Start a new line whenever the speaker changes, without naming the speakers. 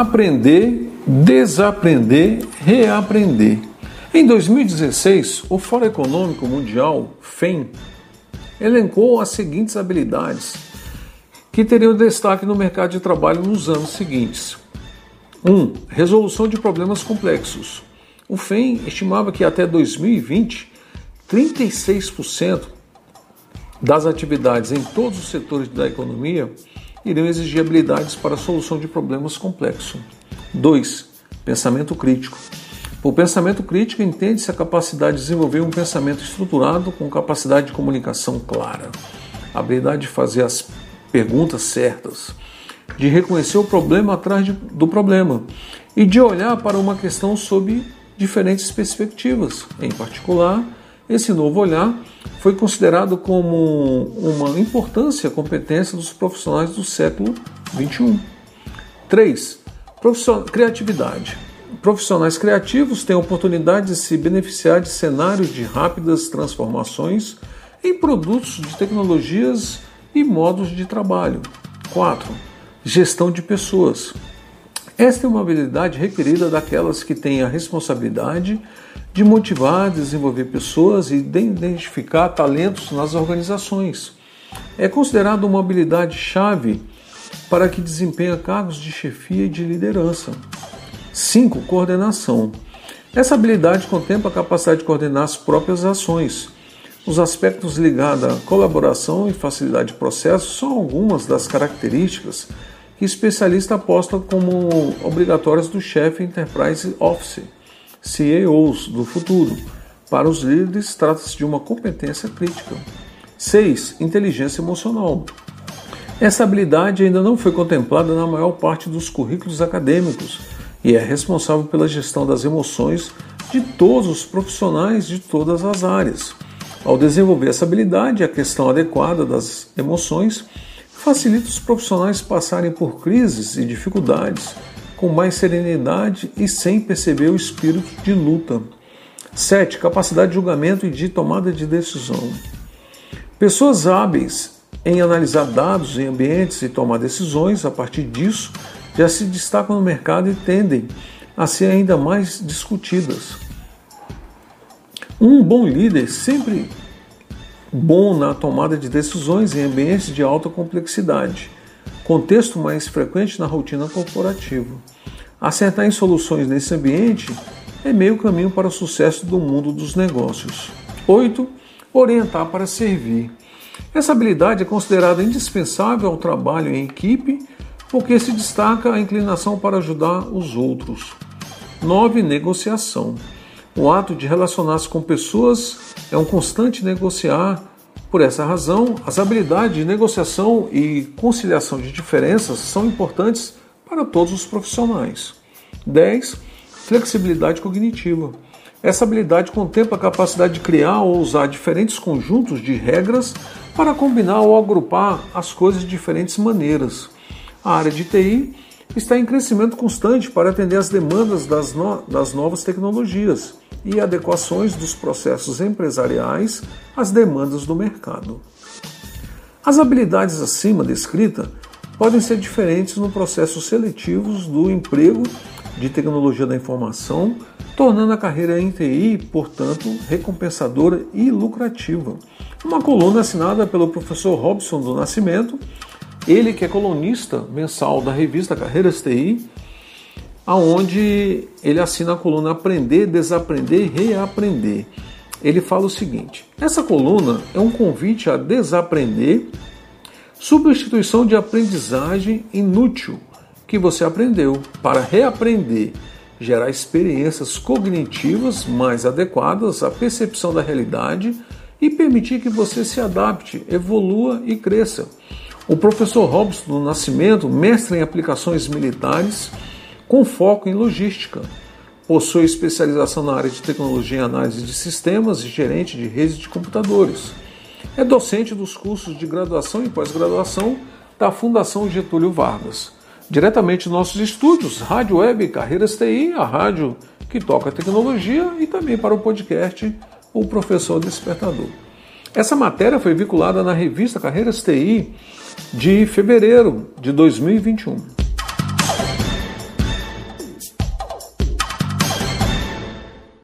Aprender, desaprender, reaprender. Em 2016, o Fórum Econômico Mundial, FEM, elencou as seguintes habilidades que teriam destaque no mercado de trabalho nos anos seguintes. 1. Um, resolução de problemas complexos. O FEM estimava que até 2020, 36% das atividades em todos os setores da economia iriam exigir habilidades para a solução de problemas complexos. 2. Pensamento crítico. Por pensamento crítico, entende-se a capacidade de desenvolver um pensamento estruturado com capacidade de comunicação clara, a habilidade de fazer as perguntas certas, de reconhecer o problema atrás de, do problema e de olhar para uma questão sob diferentes perspectivas, em particular, esse novo olhar foi considerado como uma importância competência dos profissionais do século XXI. 3. Criatividade. Profissionais criativos têm a oportunidade de se beneficiar de cenários de rápidas transformações em produtos de tecnologias e modos de trabalho. 4. Gestão de pessoas. Esta é uma habilidade requerida daquelas que têm a responsabilidade de motivar, desenvolver pessoas e de identificar talentos nas organizações. É considerado uma habilidade chave para que desempenha cargos de chefia e de liderança. 5. Coordenação. Essa habilidade contempla a capacidade de coordenar as próprias ações. Os aspectos ligados à colaboração e facilidade de processo são algumas das características que especialista aposta como obrigatórias do chefe Enterprise Office. CEOs do futuro. Para os líderes, trata-se de uma competência crítica. 6. Inteligência emocional. Essa habilidade ainda não foi contemplada na maior parte dos currículos acadêmicos e é responsável pela gestão das emoções de todos os profissionais de todas as áreas. Ao desenvolver essa habilidade, a questão adequada das emoções facilita os profissionais passarem por crises e dificuldades com mais serenidade e sem perceber o espírito de luta. 7. Capacidade de julgamento e de tomada de decisão. Pessoas hábeis em analisar dados em ambientes e tomar decisões a partir disso já se destacam no mercado e tendem a ser ainda mais discutidas. Um bom líder sempre bom na tomada de decisões em ambientes de alta complexidade contexto mais frequente na rotina corporativa. Acertar em soluções nesse ambiente é meio caminho para o sucesso do mundo dos negócios. 8. Orientar para servir. Essa habilidade é considerada indispensável ao trabalho em equipe porque se destaca a inclinação para ajudar os outros. 9. Negociação. O ato de relacionar-se com pessoas é um constante negociar por essa razão, as habilidades de negociação e conciliação de diferenças são importantes para todos os profissionais. 10. Flexibilidade cognitiva. Essa habilidade contempla a capacidade de criar ou usar diferentes conjuntos de regras para combinar ou agrupar as coisas de diferentes maneiras. A área de TI está em crescimento constante para atender às demandas das, no das novas tecnologias e adequações dos processos empresariais às demandas do mercado. As habilidades acima descritas podem ser diferentes no processo seletivos do emprego de tecnologia da informação, tornando a carreira em TI, portanto, recompensadora e lucrativa. Uma coluna assinada pelo professor Robson do Nascimento, ele que é colunista mensal da revista Carreiras TI, aonde ele assina a coluna Aprender, Desaprender e Reaprender. Ele fala o seguinte: essa coluna é um convite a desaprender substituição de aprendizagem inútil que você aprendeu para reaprender gerar experiências cognitivas mais adequadas à percepção da realidade e permitir que você se adapte, evolua e cresça. O professor Robson do Nascimento, mestre em aplicações militares, com foco em logística. Possui especialização na área de tecnologia e análise de sistemas e gerente de redes de computadores. É docente dos cursos de graduação e pós-graduação da Fundação Getúlio Vargas. Diretamente de nossos estúdios, Rádio Web Carreiras TI, a rádio que toca tecnologia, e também para o podcast O Professor Despertador. Essa matéria foi vinculada na revista Carreiras TI de fevereiro de 2021.